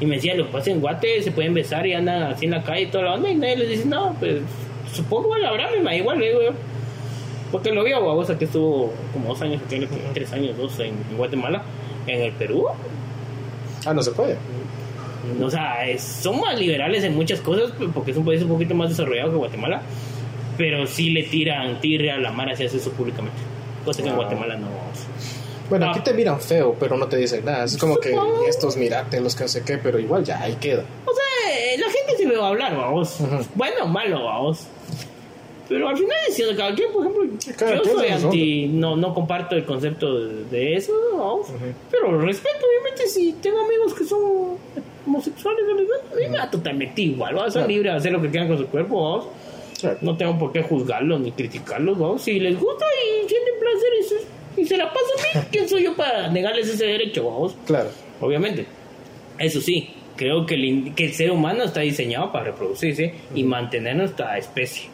y me decía, lo que pasa en Guate se pueden besar y andan así en la calle y toda la onda y nadie les dice, no, pues supongo que la verdad me da igual, le digo yo. Porque lo vio, vos que estuvo como dos años, tiene como tres años, dos en Guatemala, en el Perú. Ah, no se puede. O sea, es- son más liberales en muchas cosas porque es un país un poquito más desarrollado que Guatemala, pero sí le tiran tirre a la mara si hace eso públicamente. Cosa que en. Guatemala no. Bueno, Ah. aquí te miran feo, pero no te dicen nada. Es como que estos mirate los que no sé qué, pero igual ya ahí queda. O sea, eh, la gente se me va a hablar, vamos. Bueno o malo, vamos. Pero al final es cada quien, por ejemplo, cada yo soy es anti, no, no comparto el concepto de, de eso, vamos. Ujú. Pero lo respeto, obviamente, si tengo amigos que son homosexuales a mí me da totalmente igual, ¿va? son Claro. libres de hacer lo que quieran con su cuerpo, vamos. Claro. No tengo por qué juzgarlos ni criticarlos, ¿no? Si les gusta y sienten placer y se, y se la pasan bien, ¿quién soy yo para negarles ese derecho, vamos? Claro. Obviamente. Eso sí, creo que el, que el ser humano está diseñado para reproducirse y mantener nuestra especie.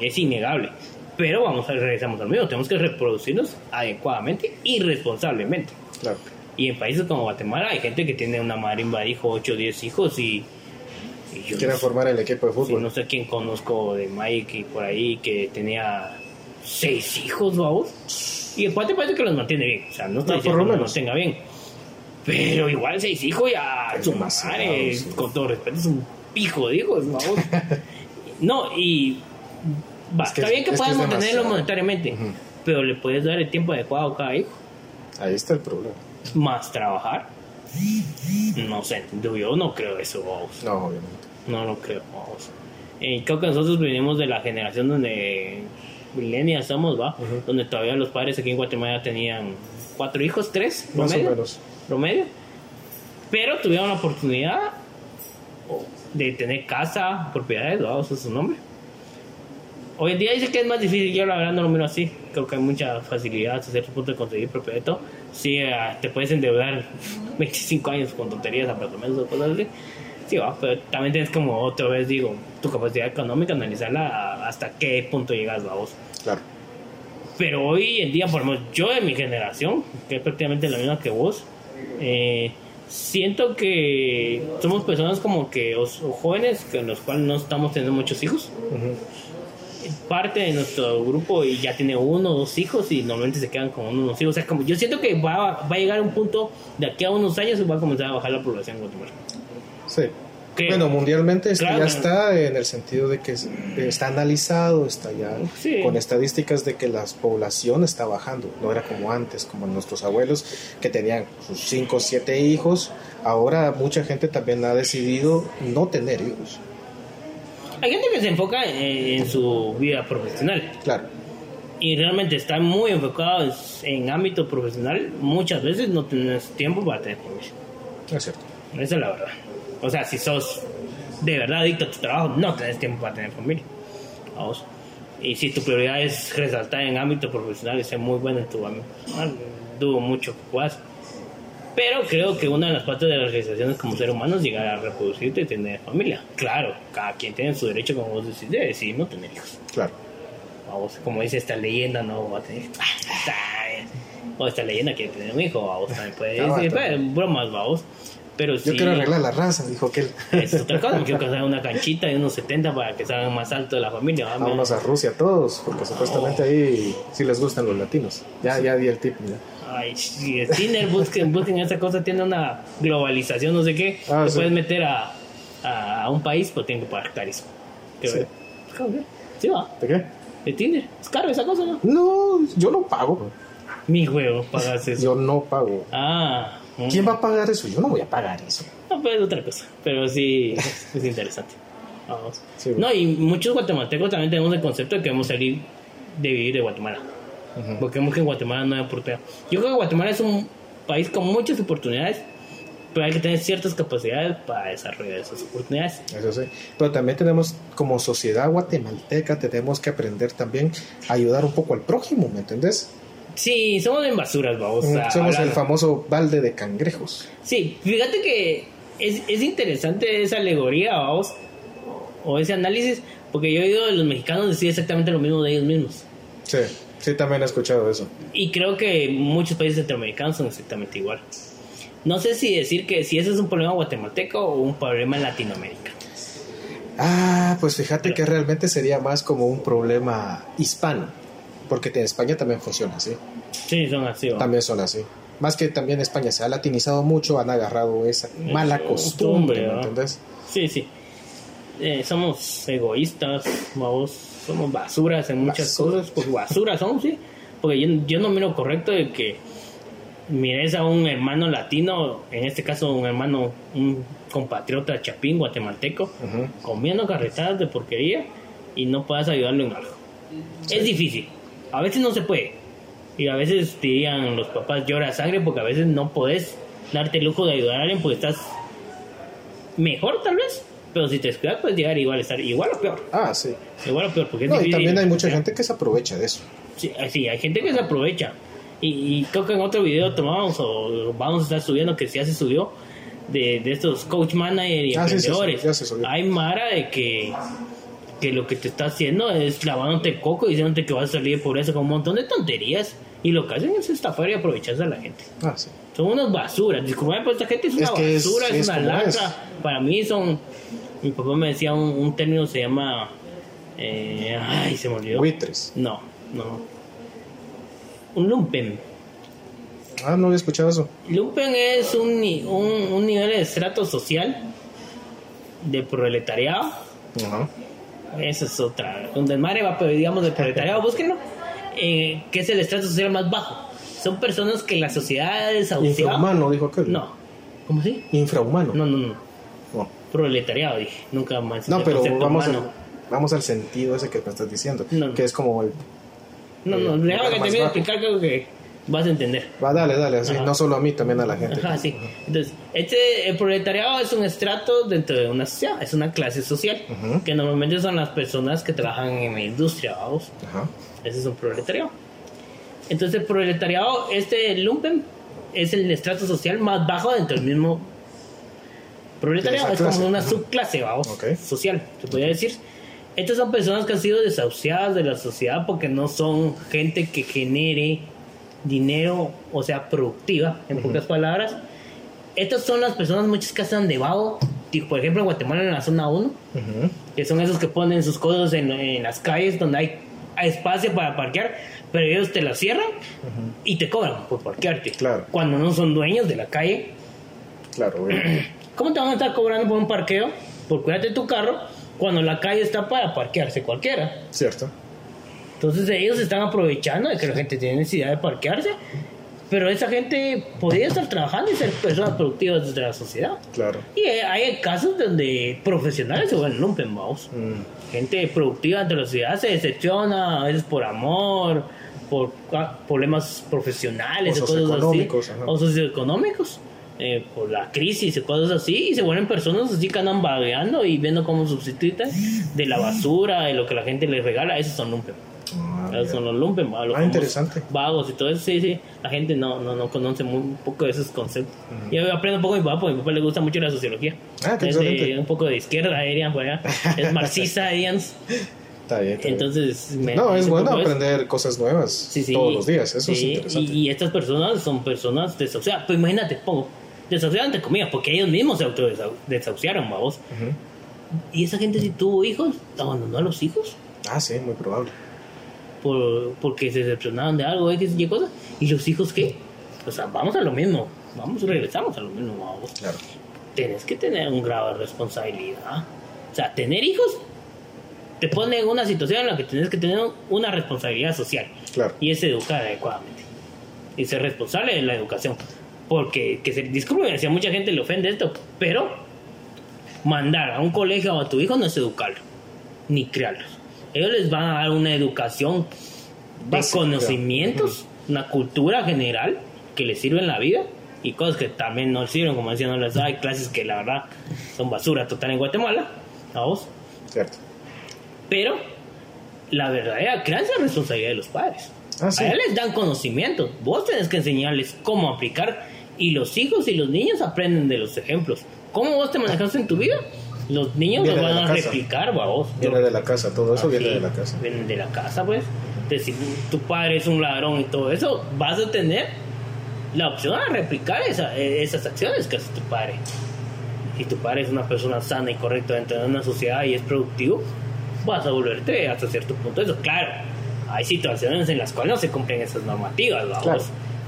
Es innegable. Pero vamos a regresamos al mismo, tenemos que reproducirnos adecuadamente y responsablemente. Claro. Y en países como Guatemala hay gente que tiene una marimba, hijo, 8 o 10 hijos y, y yo Quieren no sé- formar el equipo de Sí, fútbol. no sé quién conozco de Mike y por ahí que tenía seis hijos, vamos. Y el cuate parece que los mantiene bien. O sea, no está No, diciendo por lo que los tenga bien. Pero igual seis hijos ya su madre, sí. con todo respeto, es un pijo de hijos, vamos. no, y va, Es que está es- bien que es puedas mantenerlo monetariamente, pero le puedes dar el tiempo adecuado a cada hijo, Ahí está el problema. más trabajar. No sé, yo no creo eso, vamos. No, obviamente. No lo creo, vamos. Eh, creo que nosotros venimos de la generación donde millennials somos, ¿va? Ujú. Donde todavía los padres aquí en Guatemala tenían cuatro hijos, tres, Más o promedio, menos. promedio. Pero tuvieron la oportunidad o, de tener casa, propiedades, vamos a su nombre. Hoy en día dice que es más difícil, yo la verdad no lo miro así. Creo que hay mucha facilidad hasta cierto punto de conseguir propiedad y todo. Sí, eh, te puedes endeudar 25 años con tonterías, apartamentos o cosas así. Sí, va, pero también tienes como otra vez, digo, tu capacidad económica, analizarla hasta qué punto llegas, vamos. Claro. Pero hoy en día, por ejemplo, yo de mi generación, que es prácticamente la misma que vos, eh, siento que somos personas como que o jóvenes en los cuales no estamos teniendo muchos hijos. Parte de nuestro grupo y ya tiene uno o dos hijos y normalmente se quedan con uno o dos hijos. O sea, como yo siento que va, va a llegar un punto de aquí a unos años y va a comenzar a bajar la población en Guatemala. Sí. que- Bueno, mundialmente esto Claro. ya está en el sentido de que es- está analizado, está ya Sí. con estadísticas de que la población está bajando. No era como antes, como nuestros abuelos que tenían sus 5 o 7 hijos. Ahora mucha gente también ha decidido no tener hijos. Hay gente que se enfoca en, en su vida profesional Claro, y realmente está muy enfocado en, en ámbito profesional. Muchas veces no tienes tiempo para tener familia. es cierto. Esa es la verdad. O sea, si sos de verdad adicto a tu trabajo, no tenés tiempo para tener familia. Vamos. Y si tu prioridad es resaltar en ámbito profesional y ser muy bueno en tu ámbito, profesional, dudo mucho que puedas. Pero creo que una de las partes de las realizaciones como ser humano es llegar a reproducirte y tener familia. Claro, cada quien tiene su derecho, como vos decís, de decidir no tener hijos. Claro. Vamos, como dice esta leyenda, no va a tener. O esta leyenda quiere tener un hijo, vamos, también puede Ah, decir, pues, bromas, vamos. Pero Yo sí, quiero arreglar la raza, dijo aquel. es otra cosa, me quiero casar una canchita de unos 70 para que salgan más alto de la familia. ¿va? Vámonos a Rusia todos, porque supuestamente ahí sí les gustan los latinos. Ya, ya di el tip. ya. Ay, Tinder, busquen, busquen esa cosa, tiene una globalización, no sé qué. Ah, te sí. puedes meter a, a, un país, pero tienen que pagar carísimo. ¿Qué Sí. Sí, va. ¿De qué? De Tinder. Es caro esa cosa, ¿no? No, yo no pago. Mi juego, pagas eso. Yo no pago. Ah. ¿Quién va a pagar eso? Yo no voy a pagar eso. No, pues es otra cosa. Pero sí, es interesante. Vamos. Sí. No, y muchos guatemaltecos también tenemos el concepto de que queremos salir de vivir de Guatemala. Porque vemos que en Guatemala no hay oportunidad. Yo creo que Guatemala es un país con muchas oportunidades, pero hay que tener ciertas capacidades para desarrollar esas oportunidades. Eso sí. Pero también tenemos, como sociedad guatemalteca, tenemos que aprender también a ayudar un poco al prójimo, ¿me entendés? Sí, somos en basuras, vamos. a Mm, Somos el famoso balde de cangrejos. Sí, fíjate que es, es interesante esa alegoría, vamos, o ese análisis, porque yo he oído de los mexicanos decir exactamente lo mismo de ellos mismos. Sí, sí, también he escuchado eso. Y creo que muchos países centroamericanos son exactamente igual. No sé si decir que si ese es un problema guatemalteco o un problema en Latinoamérica. Ah, pues fíjate que realmente sería más como un problema hispano, porque en España también funciona así. Sí, son así. También son así. Más que también España se ha latinizado mucho, han agarrado esa mala costumbre, ¿me costumbre, ¿no? entendés? Sí, sí. Eh, somos egoístas, vamos, somos basuras en muchas Basura. cosas. Pues basura somos, sí. Porque yo, yo no miro correcto de que mires a un hermano latino, en este caso un hermano, un compatriota chapín guatemalteco, comiendo carretadas de porquería y no puedas ayudarlo en algo. Es difícil. A veces no se puede. Y a veces dirían los papás llora sangre porque a veces no podés darte el lujo de ayudar a alguien porque estás mejor tal vez. Pero si te descuidas puedes llegar igual a estar igual o peor. Ah, sí. Igual o peor porque es No, y difícil. también hay mucha gente que se aprovecha de eso. Sí, sí, hay gente que se aprovecha. Y, y creo que en otro video tomamos o vamos a estar subiendo, que ya se subió, de, de estos coach manager y Ah, sí, sí, sí, emprendedores. ya se subió. Hay Mara de que, que lo que te está haciendo es lavándote el coco y diciéndote que vas a salir de pobreza con un montón de tonterías. Y lo que hacen es estafar y aprovecharse a la gente. Ah, sí. Son unas basuras. Disculpame, pero esta gente es una Es que es- basura, es, es una lacra. Para mí son. Mi papá me decía un, un término, se llama. eh, ay, se me olvidó. Buitres. No, no. Un lumpen. Ah, no había escuchado eso. Lumpen es un, un, un nivel de estrato social de proletariado. Ajá. Esa es otra. Un desmadre va, pero digamos de proletariado, búsquenlo. Eh, que es el estrato social más bajo. Son personas que la sociedad ha desahuciado. Infrahumano, dijo aquel. No. ¿Cómo así? Infrahumano. No, no, no. No, Proletariado, dije. Nunca más. No, pero vamos, al, vamos al sentido ese que me estás diciendo. No. Que es como el... No, no, eh, déjame que más termine de bajo. explicar, que vas a entender. Va, dale, dale. Así, Ajá. no solo a mí, también a la gente. Ajá, sí. Entonces, este, el proletariado es un estrato dentro de una sociedad, es una clase social, Ujú. que normalmente son las personas que trabajan en la industria, vamos. Ajá. Ese es un proletariado. Entonces, el proletariado, este lumpen, es el estrato social más bajo dentro del mismo proletariado. Es como una Ajá. subclase, vamos, Ok. social, se podría decir. Estas son personas que han sido desahuciadas de la sociedad porque no son gente que genere dinero, o sea, productiva, en pocas palabras. Estas son las personas, muchas que han debajo, tipo, por ejemplo, en Guatemala, en la zona 1, Ujú. que son esos que ponen sus cosas en, en las calles donde hay, espacio para parquear, pero ellos te la cierran y te cobran por parquearte. Claro. Cuando no son dueños de la calle, Claro, güey. ¿cómo te van a estar cobrando por un parqueo por cuidarte tu carro cuando la calle está para parquearse cualquiera. Cierto. Entonces ellos están aprovechando de que la gente tiene necesidad de parquearse, pero esa gente podría estar trabajando y ser personas productivas de la sociedad. Claro. Y hay- hay casos donde profesionales se vuelven lumpen, vamos. Mm, Gente productiva ante la sociedad se decepciona, a veces por amor, por ah, problemas profesionales O o cosas así, ajá. o socioeconómicos, eh, por la crisis y cosas así, y se vuelven personas así que andan vagueando y viendo cómo substituyen de la basura, de lo que la gente les regala, esos son lumpen. ah, Son los lumpen, los Ah, interesante. Vagos y todo eso, sí, sí. La gente no, no, no conoce muy poco de esos conceptos. Yo aprendo un poco de mi papá, porque a mi papá le gusta mucho la sociología. Ah, es excelente. un poco de izquierda, por allá. Es marxista, dirían. Está bien. está bien. Entonces, me- no, es bueno eso. aprender cosas nuevas Sí, sí. todos los días. Eso es interesante. Y, y estas personas son personas desahuciadas. Pues imagínate, pongo, desahuciadas entre comillas, porque ellos mismos se autodesahuciaron, vamos. Ujú. Y esa gente, si tuvo hijos, abandonó a los hijos. Ah, sí, muy probable. Por, porque se decepcionaron de algo, X y cosas. ¿Y los hijos qué? O sea, vamos a lo mismo. Vamos, regresamos a lo mismo, vamos. Claro. Tienes que tener un grado de responsabilidad. O sea, tener hijos te pone en una situación en la que tienes que tener una responsabilidad social. Claro. Y es educar adecuadamente. Y ser responsable de la educación. Porque, que se disculpe, si a mucha gente le ofende esto, pero mandar a un colegio a tu hijo no es educarlo, ni criarlos. Ellos les van a dar una educación de Básica. conocimientos, una cultura general que les sirve en la vida y cosas que también no sirven, como decía, no les hay clases que la verdad son basura total en Guatemala, vamos, Cierto. pero la verdadera crianza es responsabilidad de los padres. Ah, sí. A ellos les dan conocimientos, vos tenés que enseñarles cómo aplicar y los hijos y los niños aprenden de los ejemplos. ¿Cómo vos te manejas en tu vida? Los niños Viene lo de van a casa. replicar, vos. Viene de la casa, todo eso viene Así, de la casa. Vienen de la casa, pues. Entonces, si tu padre es un ladrón y todo eso, vas a tener la opción a replicar esa- eh, esas acciones que hace tu padre. Si tu padre es una persona sana y correcta dentro de una sociedad y es productivo, vas a volverte hasta cierto punto eso. Claro, hay situaciones en las cuales no se cumplen esas normativas, vamos. Claro.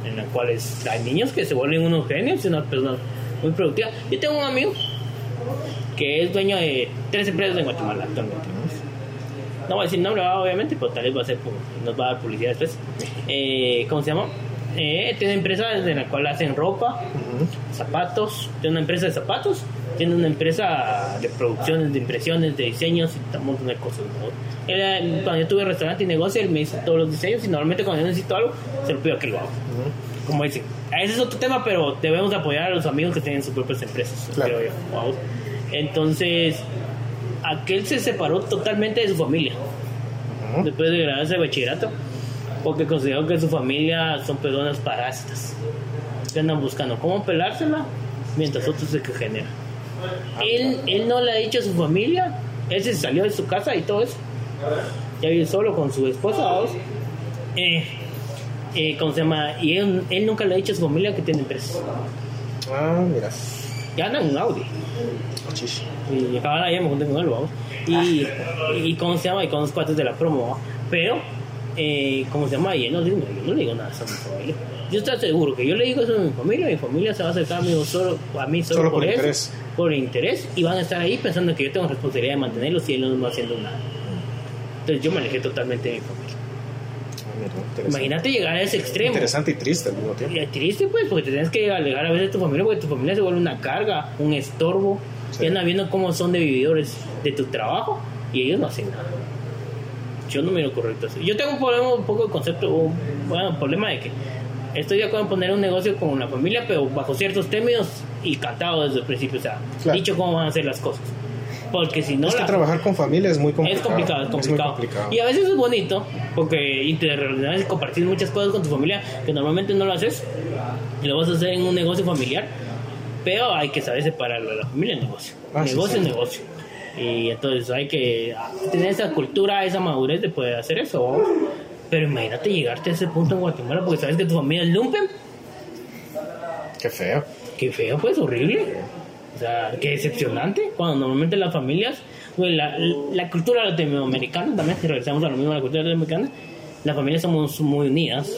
En las cuales hay niños que se vuelven unos genios y unas personas muy productivas. Yo tengo un amigo que es dueño de tres empresas en Guatemala actualmente. No voy a decir nombre, obviamente, pero tal vez va a ser, nos va a dar publicidad después. Eh, ¿Cómo se llama? Eh, tiene empresas en la cual hacen ropa, zapatos, tiene una empresa de zapatos, tiene una empresa de producciones, de impresiones, de diseños y un montón de cosas. ¿no? Él, eh, cuando yo tuve restaurante y negocio, él me hizo todos los diseños y normalmente cuando yo necesito algo, se lo pido que lo haga. Como dicen, ese es otro tema, pero debemos apoyar a los amigos que tienen sus propias empresas, Claro. creo yo. Wow. Entonces, aquel se separó totalmente de su familia después de graduarse de bachillerato porque consideró que su familia son personas parásitas que andan buscando cómo pelársela mientras otros se que generan. Él, él no le ha dicho a su familia, él se salió de su casa y todo eso. Ya vive solo con su esposa, vamos. Eh, eh, ¿Cómo se llama? Y él, él nunca le ha dicho a su familia que tiene empresas. Ah, mira. Ya anda en un Audi. Chish. Y ahora ya me junté con él, vamos. Y, y cómo se llama, y con los cuates de la promo. Pero, eh, ¿cómo se llama? Y él no yo no le digo nada a a mi familia. Yo estoy seguro que yo le digo eso a mi familia, mi familia se va a acercar a mí solo, a mí solo, Solo por, por eso, interés. por interés, y van a estar ahí pensando que yo tengo responsabilidad de mantenerlos y él no va haciendo nada. Entonces yo me alejé totalmente de mi familia. Ah. Imagínate llegar a ese extremo. Interesante y triste al mismo tiempo. Y triste, pues, porque te tienes que alegar a veces de tu familia, porque tu familia se vuelve una carga, un estorbo. Sí. Y andan viendo cómo son de vividores de tu trabajo y ellos no hacen nada. Yo no miro correcto así. Yo tengo un problema, un poco de concepto, un bueno, problema de que estoy de acuerdo en poner un negocio con la familia, pero bajo ciertos términos y cantado desde el principio, o sea, Claro. dicho cómo van a ser las cosas. Porque si no, es que la- trabajar con familia es muy complicado. es complicado, es muy complicado. complicado. Y a veces es bonito, porque interrelacionas y compartir muchas cosas con tu familia que normalmente no lo haces y lo vas a hacer en un negocio familiar. Pero hay que saber separar la familia del negocio. Ah, sí, negocio sí. es negocio. Y entonces hay que tener esa cultura, esa madurez de poder hacer eso. Pero imagínate llegarte a ese punto en Guatemala porque sabes que tu familia es lumpen. Qué feo. Qué feo, pues, horrible. O sea, qué decepcionante. Cuando normalmente las familias, bueno, la, la cultura latinoamericana, también si regresamos a lo mismo, la cultura latinoamericana, las familias somos muy unidas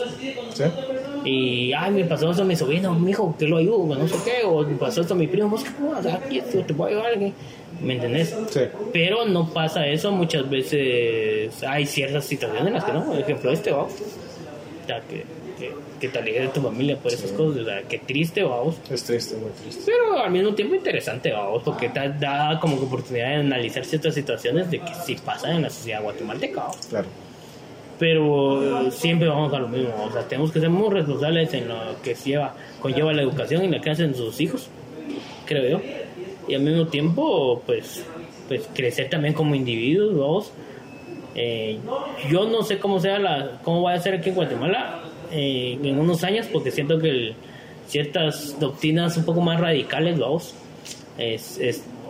¿Sí? Y, ay, me pasó esto a mi sobrino, mi hijo, que lo ayudo, no sé qué, o me pasó esto a mi primo, vos qué puedo hacer aquí, te puedo ayudar aquí. ¿Me entendés? Sí. Pero no pasa eso, muchas veces hay ciertas situaciones en las que no, por ejemplo este, vamos. Sea, que, que, que te alejes de tu familia por esas cosas, o sea, que triste, vamos. Es triste, muy triste. Pero al mismo tiempo interesante, vamos, porque te da como oportunidad de analizar ciertas situaciones de que sí pasan en la sociedad guatemalteca, vamos. Claro. Pero eh, siempre vamos a lo mismo, o sea, tenemos que ser muy responsables en lo que lleva, conlleva la educación y la que hacen sus hijos, creo yo. Y al mismo tiempo, pues, pues crecer también como individuos, vamos. Eh, yo no sé cómo sea la, cómo va a ser aquí en Guatemala eh, en unos años, porque siento que ciertas doctrinas un poco más radicales, vamos,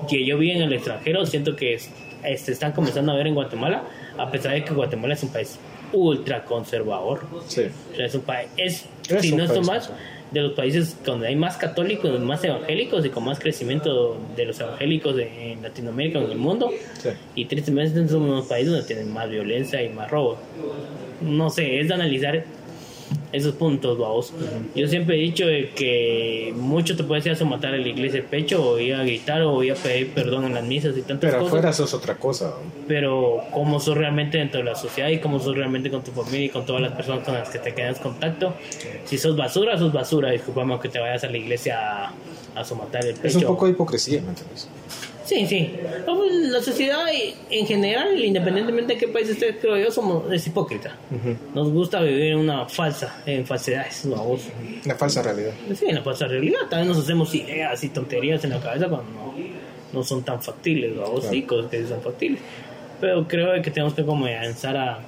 que yo vi en el extranjero, siento que es- se están comenzando a ver en Guatemala, a pesar de que Guatemala es un país ultra conservador. Sí. O sea, es un país, es, Es si no país más, de los países donde hay más católicos, más evangélicos y con más crecimiento de los evangélicos de- en Latinoamérica, en el mundo. Sí. Y tristemente somos unos países donde tienen más violencia y más robo. No sé, es de analizar esos puntos, vamos. Yo siempre he dicho de que mucho te puede hacer matar a la iglesia el pecho, o ir a gritar, o ir a pedir perdón en las misas y tantas Pero cosas afuera eso es otra cosa. pero cómo sos realmente dentro de la sociedad y cómo sos realmente con tu familia y con todas las personas con las que te quedas contacto. Si sos basura, sos basura. Disculpame que te vayas a la iglesia a, a somatar el pecho. Es un poco de hipocresía, ¿me entiendes? Sí, sí. No, La sociedad en general, independientemente de qué país estés, creo yo, somos, es hipócrita. Nos gusta vivir en una falsa, en falsedades, vamos. Una falsa realidad. Sí, en la falsa realidad. También nos hacemos ideas y tonterías en la cabeza cuando no, no son tan factibles, vamos, Claro. sí, cosas que son factibles. Pero creo que tenemos que comenzar a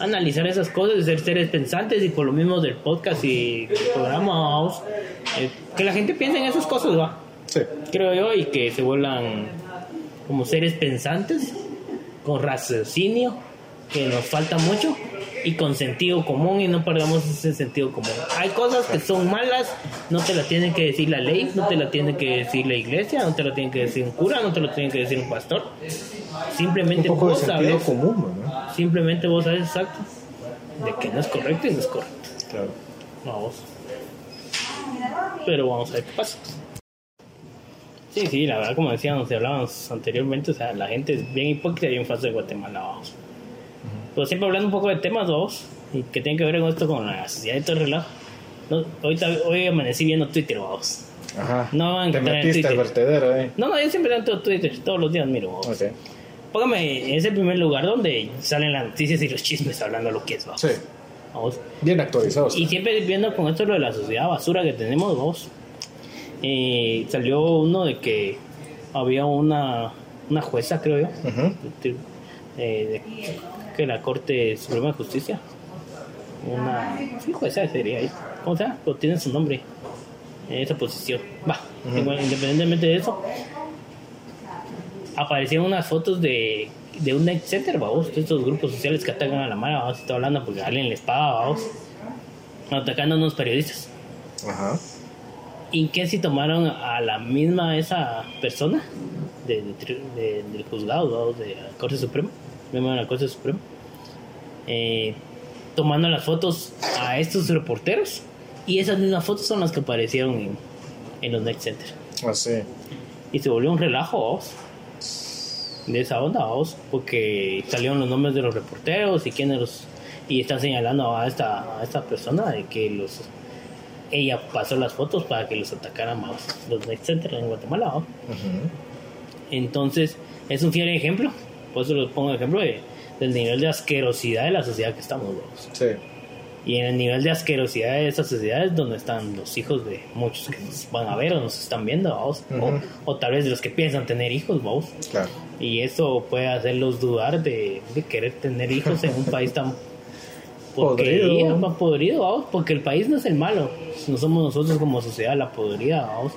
analizar esas cosas, ser seres pensantes y por lo mismo del podcast y del programa, vamos, eh, que la gente piense en esas cosas, va Sí. creo yo, y que se vuelvan como seres pensantes, con raciocinio, que nos falta mucho, y con sentido común, y no perdamos ese sentido común. Hay cosas que son malas, no te las tiene que decir la ley, no te la tiene que decir la iglesia, no te lo tiene que decir un cura, no te lo tiene que decir un pastor. Un Simplemente poco de vos sabes, común, ¿no? simplemente vos sabes exacto de que no es correcto y no es correcto. Claro. Vamos. Pero vamos a ver qué pasa. Sí, sí, la verdad, como decíamos, hablábamos anteriormente, o sea, la gente es bien hipócrita y bien falsa de Guatemala, vamos. Pero siempre hablando un poco de temas, vamos, y que tienen que ver con esto, con la sociedad y todo el relajo. No, ahorita, hoy amanecí viendo Twitter, vamos. Ajá. No van a Te encontrar en Twitter. vertedero, ¿eh? No, no, yo siempre entro Twitter, todos los días miro, vamos. Ok. Póngame, es el primer lugar donde salen las noticias y los chismes hablando lo que es, vamos. Sí. Vamos. Bien actualizados. Y siempre viendo con esto lo de la sociedad basura que tenemos, vos. Eh, salió uno de que había una, una jueza, creo yo, eh, de- que la Corte Suprema de Justicia, una sí, jueza sería ahí, ¿cómo se llama? Pero tiene su nombre en esa posición. Va, independientemente de eso, aparecieron unas fotos de, de un etcétera, vamos, de estos grupos sociales que atacan a la mala, vamos, estoy hablando porque alguien les paga, vamos, atacando a unos periodistas. Ajá. ¿Y qué si tomaron a la misma esa persona de, de de- del juzgado de la Corte Suprema, miembro de la Corte Suprema, eh, tomando las fotos a estos reporteros? Y esas mismas fotos son las que aparecieron en, en los Next Center. Así. Y se volvió un relajo, vamos. De esa onda, vamos. Porque salieron los nombres de los reporteros y quiénes los. Y están señalando a esta, a esta persona de que los. Ella pasó las fotos para que los atacaran vamos, los Next Center en Guatemala. Ujú. Entonces, es un fiel ejemplo. Por eso los pongo ejemplo de- del nivel de asquerosidad de la sociedad que estamos. vamos. Sí. Y en el nivel de asquerosidad de esa sociedad es donde están los hijos de muchos que nos van a ver o nos están viendo, vamos. Ujú. o, o tal vez de los que piensan tener hijos, vamos. Claro. Y eso puede hacerlos dudar de, de querer tener hijos en un país tan Podrido. más podrido, vamos. Porque el país no es el malo, no somos nosotros como sociedad la podrida, vamos.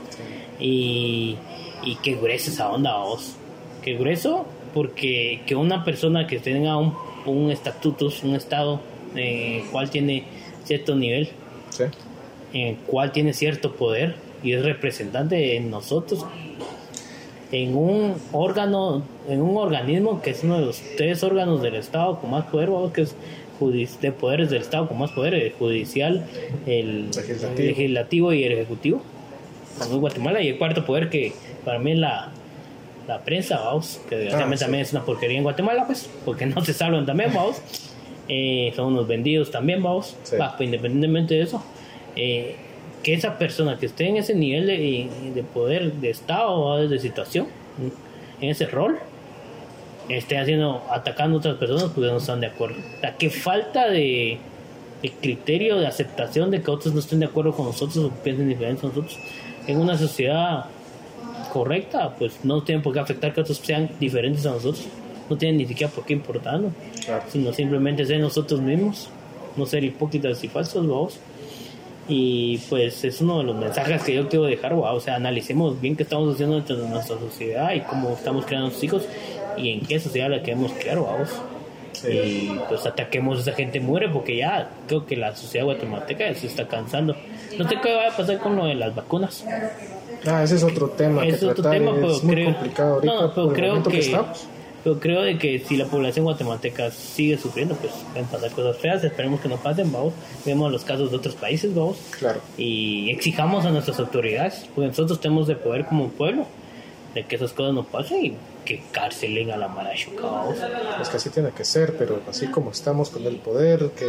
Y, y qué grueso esa onda, vamos. Qué grueso, porque que una persona que tenga un, un estatuto, un estado, en el cual tiene cierto nivel, Sí. en el cual tiene cierto poder y es representante de nosotros en un órgano, en un organismo que es uno de los tres órganos del Estado con más poder, vamos, que es de poderes del Estado con más poder, el judicial, el Legislativo. el legislativo y el ejecutivo. Como en Guatemala y el cuarto poder que para mí es la, la prensa, vamos, que desgraciadamente Ah, sí. también es una porquería en Guatemala, pues, porque no se salvan también, vamos. Eh, son unos vendidos también, vamos. Sí. Va, pues, independientemente de eso, eh, que esa persona que esté en ese nivel de, de poder, de Estado, ¿va? de situación, en ese rol, esté haciendo, atacando a otras personas porque no están de acuerdo. O sea, que falta de, de criterio, de aceptación de que otros no estén de acuerdo con nosotros o piensen diferente a nosotros. En una sociedad correcta, pues no tienen por qué afectar que otros sean diferentes a nosotros. No tienen ni siquiera por qué importarnos, Claro. sino simplemente ser nosotros mismos, no ser hipócritas y falsos, vamos. Y pues es uno de los mensajes que yo quiero dejar, wow, o sea, analicemos bien qué estamos haciendo dentro de nuestra sociedad y cómo estamos creando a nuestros hijos y en qué sociedad la queremos crear, vamos. Y pues ataquemos a esa gente muere porque ya creo que la sociedad guatemalteca se está cansando. No sé qué va a pasar con lo de las vacunas. Ah, ese es otro tema Es que otro tema, pero es muy creo, complicado ahorita no, pero creo que, que pero creo de que si la población guatemalteca sigue sufriendo, pues pueden pasar cosas feas. Esperemos que no pasen, vamos. Vemos los casos de otros países, vamos. Claro. Y exijamos a nuestras autoridades, porque nosotros tenemos de poder como pueblo, de que esas cosas no pasen y que carcelen a la vamos. Es que así tiene que ser, pero así como estamos con el poder, que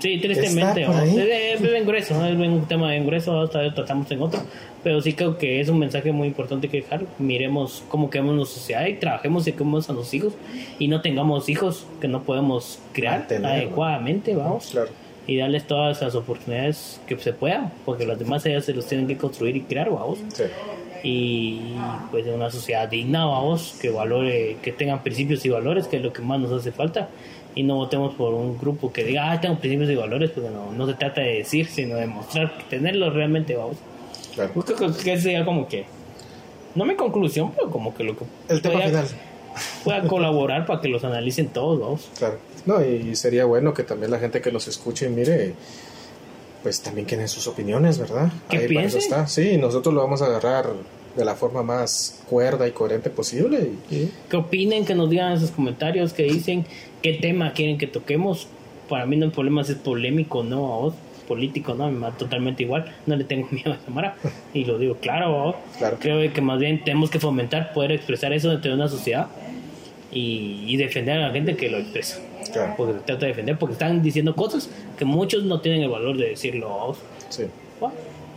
Sí, tristemente, Está por vamos. ahí. es, bien grueso, ¿no? es un tema bien grueso, hasta tratamos en otro, pero sí creo que es un mensaje muy importante que dejar. Miremos cómo queremos nuestra sociedad y trabajemos y queremos a nuestros hijos y no tengamos hijos que no podemos crear Mantener, adecuadamente, vamos. claro. Y darles todas las oportunidades que se puedan, porque los demás ellas se los tienen que construir y crear, vamos. Sí. Y pues de una sociedad digna, vamos, que valore, que tengan principios y valores, que es lo que más nos hace falta. Y no votemos por un grupo que diga, ah, tengo principios y valores, porque no, no se trata de decir, sino de mostrar, tenerlos realmente, vamos. Claro. Yo creo que sería como que, no mi conclusión, pero como que lo que El tema pueda, final. pueda colaborar para que los analicen todos, vamos. Claro. No, y sería bueno que también la gente que nos escuche y mire, pues también tienen sus opiniones, ¿verdad? Ahí para eso está. Sí, nosotros lo vamos a agarrar de la forma más cuerda y coherente posible. Y, que opinen, que nos digan en sus comentarios, que dicen qué tema quieren que toquemos. Para mí no hay problema si es polémico o no, a vos, político, no, me da totalmente igual. No le tengo miedo a Samara y lo digo claro, a vos. Claro. Creo que más bien tenemos que fomentar poder expresar eso dentro de una sociedad y, y defender a la gente que lo expresa. Claro. Porque trata de defender, porque están diciendo cosas que muchos no tienen el valor de decirlo a sí.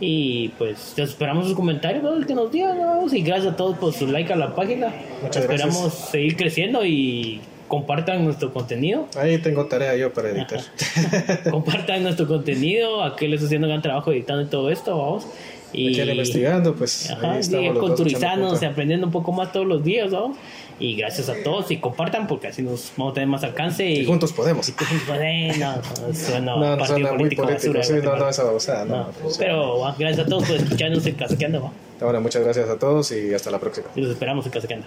Y pues esperamos sus comentarios, ¿no? que nos digan, ¿no? y gracias a todos por su like a la página. Muchas Esperamos gracias. seguir creciendo y compartan nuestro contenido. Ahí tengo tarea yo para editar. compartan nuestro contenido, aquel está haciendo gran trabajo editando y todo esto, vamos. Y investigando, pues Ajá, ahí y estamos culturizándose, aprendiendo un poco más todos los días, ¿no? Y gracias a todos y compartan porque así nos vamos a tener más alcance. Y, juntos podemos. Y juntos podemos. No, suena no, no, partido político. Basura, no, no, no, no. Pero ah, gracias a todos por escucharnos en Casaqueando. Bueno, Ahora, muchas gracias a todos y hasta la próxima. Y los esperamos en Casaqueando.